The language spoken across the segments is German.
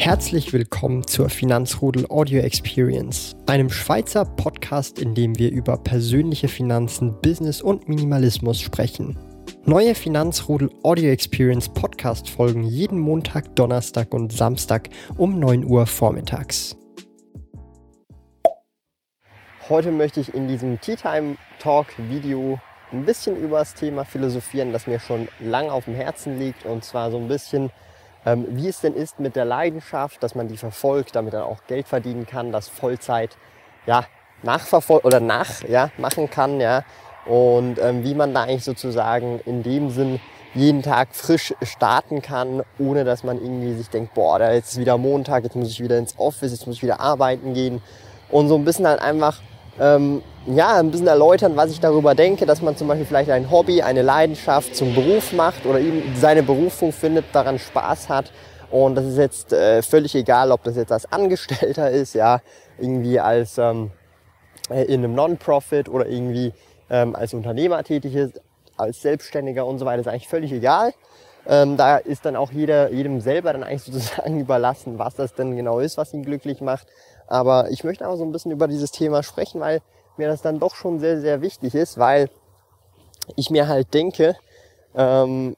Herzlich willkommen zur Finanzrudel Audio Experience, einem Schweizer Podcast, in dem wir über persönliche Finanzen, Business und Minimalismus sprechen. Neue Finanzrudel Audio Experience Podcast folgen jeden Montag, Donnerstag und Samstag um 9 Uhr vormittags. Heute möchte ich in diesem Tea Time Talk Video ein bisschen über das Thema philosophieren, das mir schon lange auf dem Herzen liegt und zwar so ein bisschen ähm, wie es denn ist mit der Leidenschaft, dass man die verfolgt, damit dann auch Geld verdienen kann, das Vollzeit ja, nachverfolgen oder nach ja, machen kann, ja. Und ähm, wie man da eigentlich sozusagen in dem Sinn jeden Tag frisch starten kann, ohne dass man irgendwie sich denkt, boah, da ist wieder Montag, jetzt muss ich wieder ins Office, jetzt muss ich wieder arbeiten gehen. Und so ein bisschen halt einfach ähm, ja, ein bisschen erläutern, was ich darüber denke, dass man zum Beispiel vielleicht ein Hobby, eine Leidenschaft zum Beruf macht oder eben seine Berufung findet, daran Spaß hat. Und das ist jetzt äh, völlig egal, ob das jetzt als Angestellter ist, ja, irgendwie als ähm, äh, in einem Non-Profit oder irgendwie ähm, als Unternehmer tätig ist, als Selbstständiger und so weiter, ist eigentlich völlig egal. Ähm, da ist dann auch jeder, jedem selber dann eigentlich sozusagen überlassen, was das denn genau ist, was ihn glücklich macht. Aber ich möchte auch so ein bisschen über dieses Thema sprechen, weil mir das dann doch schon sehr, sehr wichtig ist, weil ich mir halt denke, ähm,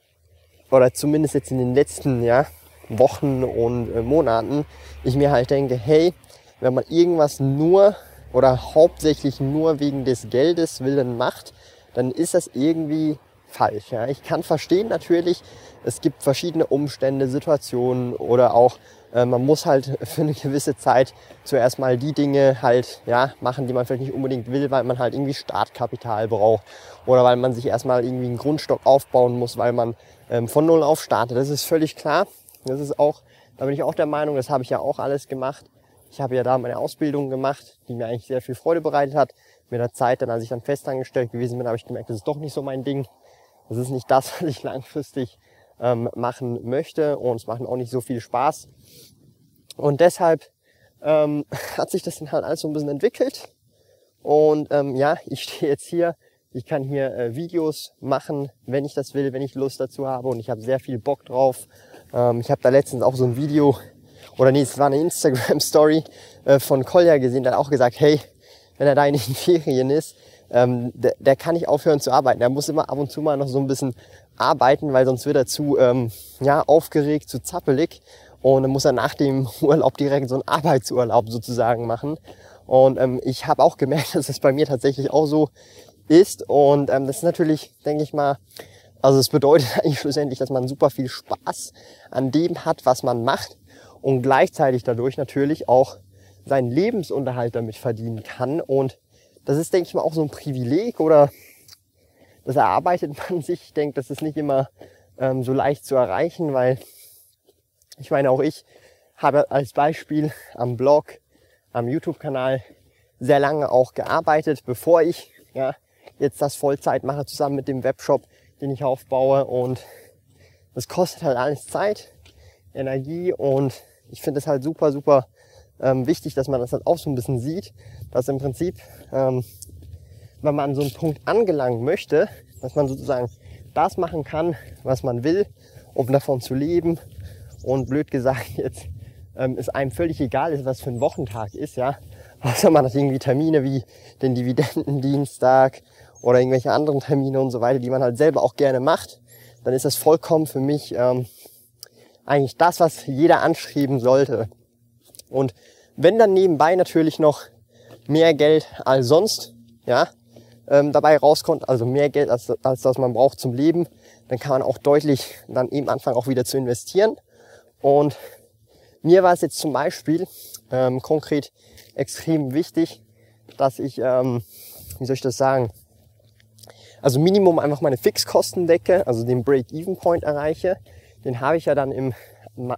oder zumindest jetzt in den letzten ja, Wochen und äh, Monaten, ich mir halt denke, hey, wenn man irgendwas nur oder hauptsächlich nur wegen des Geldes willen macht, dann ist das irgendwie falsch. Ja. Ich kann verstehen natürlich, es gibt verschiedene Umstände, Situationen oder auch äh, man muss halt für eine gewisse Zeit zuerst mal die Dinge halt ja, machen, die man vielleicht nicht unbedingt will, weil man halt irgendwie Startkapital braucht oder weil man sich erstmal irgendwie einen Grundstock aufbauen muss, weil man ähm, von Null auf startet. Das ist völlig klar. Das ist auch, da bin ich auch der Meinung, das habe ich ja auch alles gemacht. Ich habe ja da meine Ausbildung gemacht, die mir eigentlich sehr viel Freude bereitet hat. Mit der Zeit, dann als ich dann festangestellt gewesen bin, habe ich gemerkt, das ist doch nicht so mein Ding. Das ist nicht das, was ich langfristig ähm, machen möchte und es macht auch nicht so viel Spaß. Und deshalb ähm, hat sich das dann halt alles so ein bisschen entwickelt. Und ähm, ja, ich stehe jetzt hier, ich kann hier äh, Videos machen, wenn ich das will, wenn ich Lust dazu habe und ich habe sehr viel Bock drauf. Ähm, ich habe da letztens auch so ein Video, oder nee, es war eine Instagram-Story äh, von Kolja gesehen, der hat auch gesagt, hey, wenn er da in den Ferien ist, ähm, der, der kann nicht aufhören zu arbeiten. Er muss immer ab und zu mal noch so ein bisschen arbeiten, weil sonst wird er zu ähm, ja, aufgeregt, zu zappelig. Und dann muss er nach dem Urlaub direkt so einen Arbeitsurlaub sozusagen machen. Und ähm, ich habe auch gemerkt, dass es bei mir tatsächlich auch so ist. Und ähm, das ist natürlich, denke ich mal, also es bedeutet eigentlich schlussendlich, dass man super viel Spaß an dem hat, was man macht und gleichzeitig dadurch natürlich auch seinen Lebensunterhalt damit verdienen kann. Und das ist, denke ich mal, auch so ein Privileg oder das erarbeitet man sich. Ich denke, das ist nicht immer ähm, so leicht zu erreichen, weil ich meine, auch ich habe als Beispiel am Blog, am YouTube-Kanal sehr lange auch gearbeitet, bevor ich ja, jetzt das Vollzeit mache, zusammen mit dem Webshop, den ich aufbaue. Und das kostet halt alles Zeit, Energie und ich finde es halt super, super ähm, wichtig, dass man das halt auch so ein bisschen sieht, dass im Prinzip, ähm, wenn man an so einen Punkt angelangen möchte, dass man sozusagen das machen kann, was man will, um davon zu leben. Und blöd gesagt, jetzt ähm, ist einem völlig egal was für ein Wochentag ist, ja. Außer man hat irgendwie Termine wie den Dividendendienstag oder irgendwelche anderen Termine und so weiter, die man halt selber auch gerne macht, dann ist das vollkommen für mich ähm, eigentlich das, was jeder anschreiben sollte. Und wenn dann nebenbei natürlich noch mehr Geld als sonst, ja, ähm, dabei rauskommt, also mehr Geld als, als das man braucht zum Leben, dann kann man auch deutlich dann eben anfangen auch wieder zu investieren. Und mir war es jetzt zum Beispiel ähm, konkret extrem wichtig, dass ich, ähm, wie soll ich das sagen, also Minimum einfach meine Fixkosten decke, also den Break-Even-Point erreiche. Den habe ich ja dann im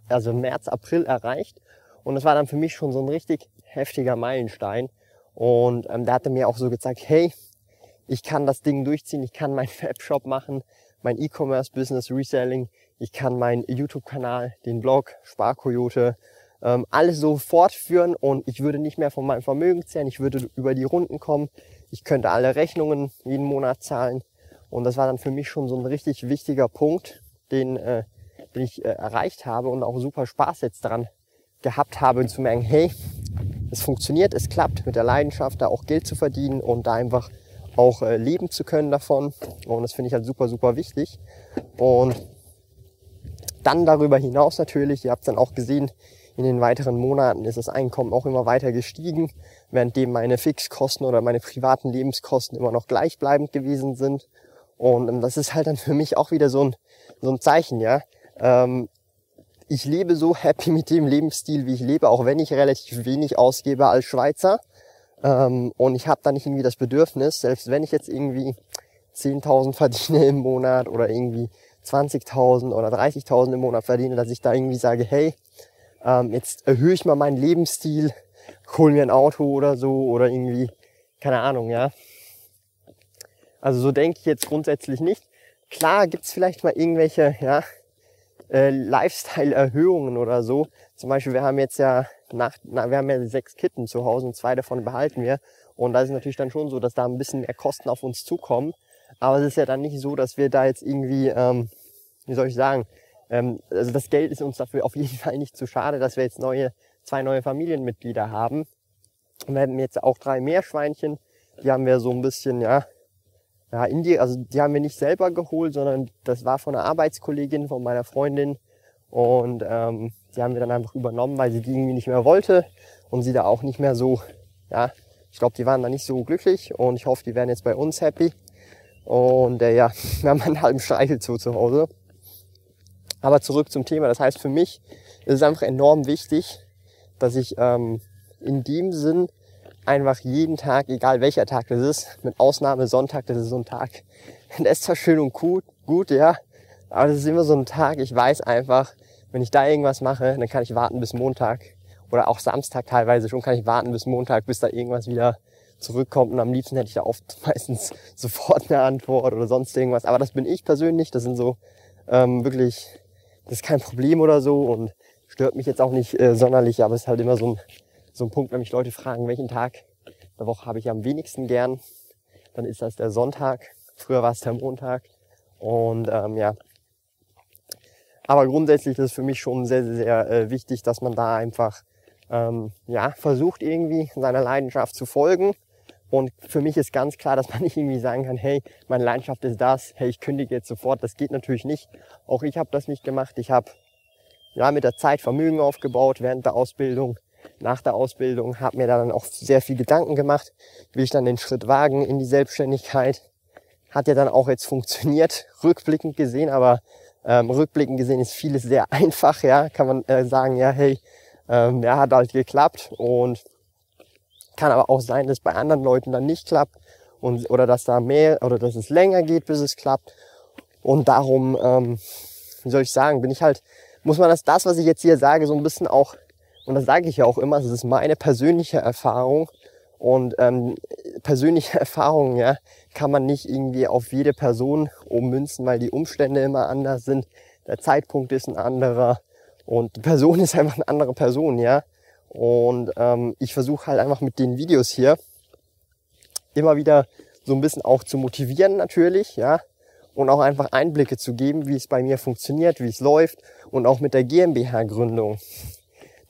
also März, April erreicht. Und das war dann für mich schon so ein richtig heftiger Meilenstein. Und ähm, der hatte mir auch so gezeigt, hey, ich kann das Ding durchziehen, ich kann meinen Webshop machen, mein E-Commerce-Business, Reselling, ich kann meinen YouTube-Kanal, den Blog, Sparkoyote, ähm, alles so fortführen und ich würde nicht mehr von meinem Vermögen zehren, ich würde über die Runden kommen, ich könnte alle Rechnungen jeden Monat zahlen und das war dann für mich schon so ein richtig wichtiger Punkt, den, äh, den ich äh, erreicht habe und auch super Spaß jetzt daran gehabt habe und zu merken, hey, es funktioniert, es klappt mit der Leidenschaft, da auch Geld zu verdienen und da einfach auch äh, leben zu können davon. Und das finde ich halt super, super wichtig. Und dann darüber hinaus natürlich, ihr habt dann auch gesehen, in den weiteren Monaten ist das Einkommen auch immer weiter gestiegen, währenddem meine Fixkosten oder meine privaten Lebenskosten immer noch gleichbleibend gewesen sind. Und ähm, das ist halt dann für mich auch wieder so ein, so ein Zeichen, ja. Ähm, ich lebe so happy mit dem Lebensstil, wie ich lebe, auch wenn ich relativ wenig ausgebe als Schweizer. Ähm, und ich habe da nicht irgendwie das Bedürfnis, selbst wenn ich jetzt irgendwie 10.000 verdiene im Monat oder irgendwie 20.000 oder 30.000 im Monat verdiene, dass ich da irgendwie sage, hey, ähm, jetzt erhöhe ich mal meinen Lebensstil, hol mir ein Auto oder so oder irgendwie, keine Ahnung, ja. Also so denke ich jetzt grundsätzlich nicht. Klar gibt's vielleicht mal irgendwelche, ja, äh, Lifestyle-Erhöhungen oder so. Zum Beispiel, wir haben jetzt ja nach, na, wir haben ja sechs Kitten zu Hause und zwei davon behalten wir. Und da ist natürlich dann schon so, dass da ein bisschen mehr Kosten auf uns zukommen. Aber es ist ja dann nicht so, dass wir da jetzt irgendwie, ähm, wie soll ich sagen, ähm, also das Geld ist uns dafür auf jeden Fall nicht zu schade, dass wir jetzt neue, zwei neue Familienmitglieder haben. Und wir haben jetzt auch drei Meerschweinchen. Die haben wir so ein bisschen, ja, ja, in die, also die haben wir nicht selber geholt, sondern das war von einer Arbeitskollegin von meiner Freundin. Und ähm, die haben wir dann einfach übernommen, weil sie die irgendwie nicht mehr wollte und sie da auch nicht mehr so, ja, ich glaube, die waren da nicht so glücklich und ich hoffe, die werden jetzt bei uns happy. Und äh, ja, wir haben einen halben Streichelzoo zu Hause. Aber zurück zum Thema. Das heißt, für mich ist es einfach enorm wichtig, dass ich ähm, in dem Sinn einfach jeden Tag, egal welcher Tag das ist, mit Ausnahme Sonntag, das ist so ein Tag, der ist zwar schön und gut, gut, ja, aber das ist immer so ein Tag, ich weiß einfach, wenn ich da irgendwas mache, dann kann ich warten bis Montag oder auch Samstag teilweise schon kann ich warten bis Montag, bis da irgendwas wieder zurückkommt und am liebsten hätte ich da oft meistens sofort eine Antwort oder sonst irgendwas. Aber das bin ich persönlich, das sind so ähm, wirklich, das ist kein Problem oder so und stört mich jetzt auch nicht äh, sonderlich, aber es ist halt immer so ein, so ein Punkt, wenn mich Leute fragen, welchen Tag der Woche habe ich am wenigsten gern, dann ist das der Sonntag. Früher war es der Montag. Und ähm, ja, aber grundsätzlich ist es für mich schon sehr, sehr, sehr äh, wichtig, dass man da einfach ähm, ja, versucht irgendwie seiner Leidenschaft zu folgen. Und für mich ist ganz klar, dass man nicht irgendwie sagen kann, hey, meine Leidenschaft ist das, hey, ich kündige jetzt sofort. Das geht natürlich nicht. Auch ich habe das nicht gemacht. Ich habe ja mit der Zeit Vermögen aufgebaut während der Ausbildung, nach der Ausbildung, habe mir da dann auch sehr viel Gedanken gemacht, will ich dann den Schritt wagen in die Selbstständigkeit. Hat ja dann auch jetzt funktioniert, rückblickend gesehen, aber ähm, rückblickend gesehen ist vieles sehr einfach, ja, kann man äh, sagen, ja, hey, ähm, ja, hat halt geklappt und kann aber auch sein, dass bei anderen Leuten dann nicht klappt und oder dass da mehr oder dass es länger geht, bis es klappt. Und darum, ähm, wie soll ich sagen, bin ich halt, muss man das, das, was ich jetzt hier sage, so ein bisschen auch, und das sage ich ja auch immer, das ist meine persönliche Erfahrung und ähm, persönliche Erfahrungen, ja, kann man nicht irgendwie auf jede Person ummünzen, weil die Umstände immer anders sind. Der Zeitpunkt ist ein anderer und die Person ist einfach eine andere Person, ja. Und ähm, ich versuche halt einfach mit den Videos hier immer wieder so ein bisschen auch zu motivieren natürlich, ja. Und auch einfach Einblicke zu geben, wie es bei mir funktioniert, wie es läuft und auch mit der GmbH-Gründung.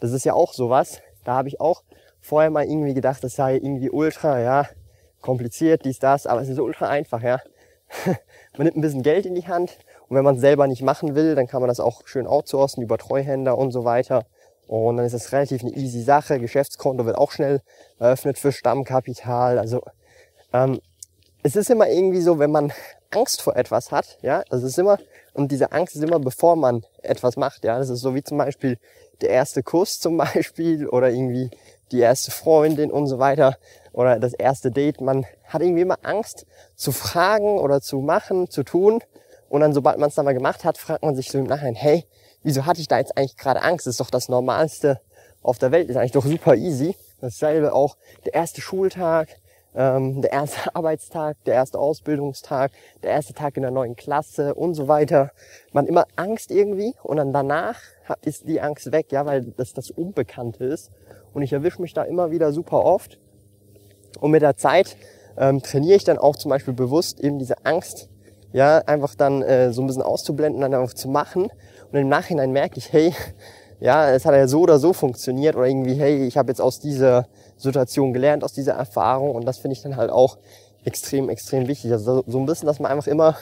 Das ist ja auch sowas. Da habe ich auch vorher mal irgendwie gedacht, das sei irgendwie ultra, ja, kompliziert, dies, das, aber es ist ultra einfach, ja. man nimmt ein bisschen Geld in die Hand und wenn man es selber nicht machen will, dann kann man das auch schön outsourcen über Treuhänder und so weiter. Und dann ist das relativ eine easy Sache. Geschäftskonto wird auch schnell eröffnet für Stammkapital. Also ähm, es ist immer irgendwie so, wenn man Angst vor etwas hat, ja, also es ist immer, und diese Angst ist immer bevor man etwas macht, ja, das ist so wie zum Beispiel der erste Kuss zum Beispiel oder irgendwie die erste Freundin und so weiter oder das erste Date. Man hat irgendwie immer Angst zu fragen oder zu machen, zu tun. Und dann, sobald man es dann mal gemacht hat, fragt man sich so im Nachhinein, hey, wieso hatte ich da jetzt eigentlich gerade Angst? Das ist doch das Normalste auf der Welt, ist eigentlich doch super easy. Dasselbe auch der erste Schultag, ähm, der erste Arbeitstag, der erste Ausbildungstag, der erste Tag in der neuen Klasse und so weiter. Man immer Angst irgendwie und dann danach ist die Angst weg, ja, weil das das Unbekannte ist. Und ich erwische mich da immer wieder super oft. Und mit der Zeit ähm, trainiere ich dann auch zum Beispiel bewusst eben diese Angst, ja, einfach dann äh, so ein bisschen auszublenden, dann einfach zu machen. Und im Nachhinein merke ich, hey, ja, es hat ja so oder so funktioniert oder irgendwie, hey, ich habe jetzt aus dieser Situation gelernt, aus dieser Erfahrung und das finde ich dann halt auch extrem, extrem wichtig. Also so ein bisschen, dass man einfach immer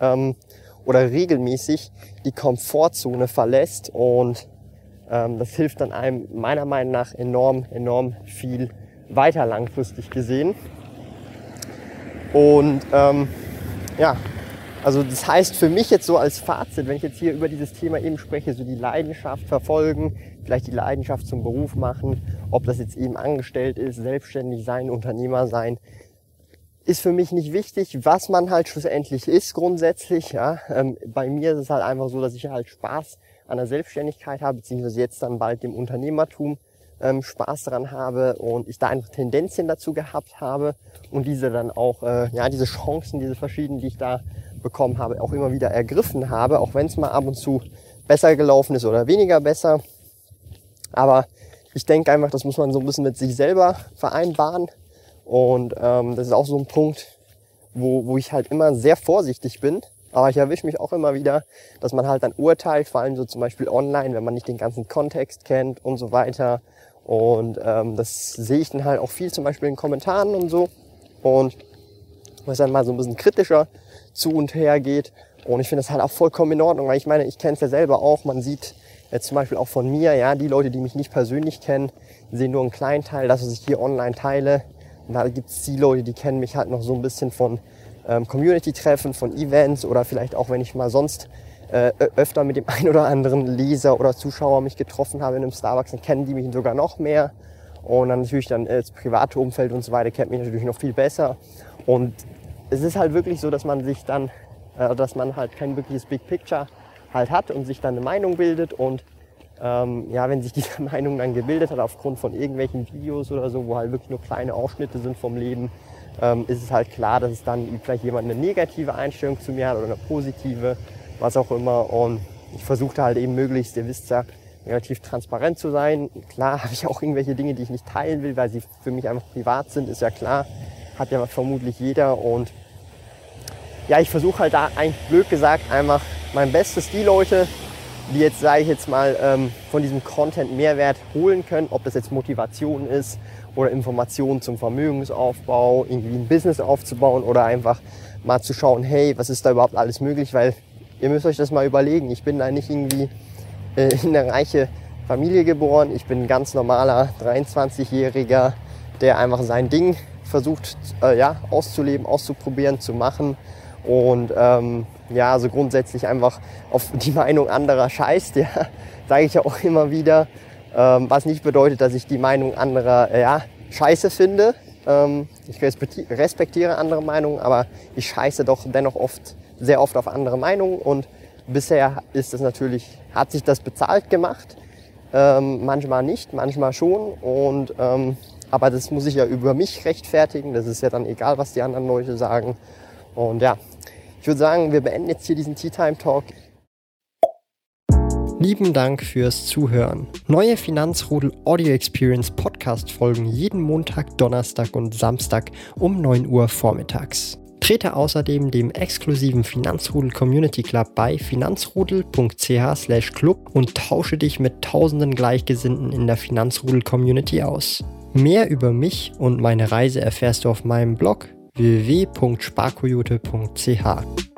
ähm, oder regelmäßig die Komfortzone verlässt und ähm, das hilft dann einem meiner Meinung nach enorm, enorm viel weiter langfristig gesehen. Und ähm, ja, also das heißt für mich jetzt so als Fazit, wenn ich jetzt hier über dieses Thema eben spreche, so die Leidenschaft verfolgen, vielleicht die Leidenschaft zum Beruf machen, ob das jetzt eben angestellt ist, selbstständig sein, Unternehmer sein, ist für mich nicht wichtig, was man halt schlussendlich ist grundsätzlich. Ja. Ähm, bei mir ist es halt einfach so, dass ich halt Spaß an der Selbstständigkeit habe, beziehungsweise jetzt dann bald dem Unternehmertum ähm, Spaß daran habe und ich da einfach Tendenzien dazu gehabt habe und diese dann auch, äh, ja, diese Chancen, diese verschiedenen, die ich da bekommen habe, auch immer wieder ergriffen habe, auch wenn es mal ab und zu besser gelaufen ist oder weniger besser. Aber ich denke einfach, das muss man so ein bisschen mit sich selber vereinbaren. Und ähm, das ist auch so ein Punkt, wo, wo ich halt immer sehr vorsichtig bin. Aber ich erwische mich auch immer wieder, dass man halt dann urteilt, vor allem so zum Beispiel online, wenn man nicht den ganzen Kontext kennt und so weiter. Und ähm, das sehe ich dann halt auch viel zum Beispiel in Kommentaren und so. Und was dann mal so ein bisschen kritischer zu und her geht. Und ich finde das halt auch vollkommen in Ordnung, weil ich meine, ich kenne es ja selber auch. Man sieht jetzt zum Beispiel auch von mir, ja, die Leute, die mich nicht persönlich kennen, sehen nur einen kleinen Teil, das, was ich hier online teile. Und da gibt es die Leute, die kennen mich halt noch so ein bisschen von ähm, Community-Treffen, von Events oder vielleicht auch, wenn ich mal sonst äh, öfter mit dem einen oder anderen Leser oder Zuschauer mich getroffen habe in einem Starbucks, dann kennen die mich sogar noch mehr. Und dann natürlich dann äh, das private Umfeld und so weiter kennt mich natürlich noch viel besser. Und es ist halt wirklich so, dass man sich dann, äh, dass man halt kein wirkliches Big Picture halt hat und sich dann eine Meinung bildet und ähm, ja, wenn sich diese Meinung dann gebildet hat aufgrund von irgendwelchen Videos oder so, wo halt wirklich nur kleine Ausschnitte sind vom Leben, ähm, ist es halt klar, dass es dann vielleicht jemand eine negative Einstellung zu mir hat oder eine positive, was auch immer. Und ich versuchte halt eben möglichst, ihr wisst ja, relativ transparent zu sein. Klar habe ich auch irgendwelche Dinge, die ich nicht teilen will, weil sie für mich einfach privat sind, ist ja klar. Hat ja vermutlich jeder und ja, ich versuche halt da eigentlich blöd gesagt einfach mein Bestes, die Leute, die jetzt, sage ich jetzt mal, ähm, von diesem Content Mehrwert holen können, ob das jetzt Motivation ist oder Informationen zum Vermögensaufbau, irgendwie ein Business aufzubauen oder einfach mal zu schauen, hey, was ist da überhaupt alles möglich, weil ihr müsst euch das mal überlegen. Ich bin da nicht irgendwie äh, in eine reiche Familie geboren, ich bin ein ganz normaler 23-Jähriger, der einfach sein Ding versucht äh, ja, auszuleben, auszuprobieren, zu machen. Und ähm, ja, also grundsätzlich einfach auf die Meinung anderer scheißt, ja, sage ich ja auch immer wieder. Ähm, was nicht bedeutet, dass ich die Meinung anderer äh, ja, scheiße finde. Ähm, ich respektiere andere Meinungen, aber ich scheiße doch dennoch oft, sehr oft auf andere Meinungen und bisher ist es natürlich, hat sich das bezahlt gemacht. Ähm, manchmal nicht, manchmal schon und ähm, aber das muss ich ja über mich rechtfertigen. Das ist ja dann egal, was die anderen Leute sagen. Und ja, ich würde sagen, wir beenden jetzt hier diesen Tea Time Talk. Lieben Dank fürs Zuhören. Neue Finanzrudel Audio Experience Podcast folgen jeden Montag, Donnerstag und Samstag um 9 Uhr vormittags. Trete außerdem dem exklusiven Finanzrudel Community Club bei finanzrudel.ch/club und tausche dich mit tausenden Gleichgesinnten in der Finanzrudel Community aus. Mehr über mich und meine Reise erfährst du auf meinem Blog www.sparkoyote.ch.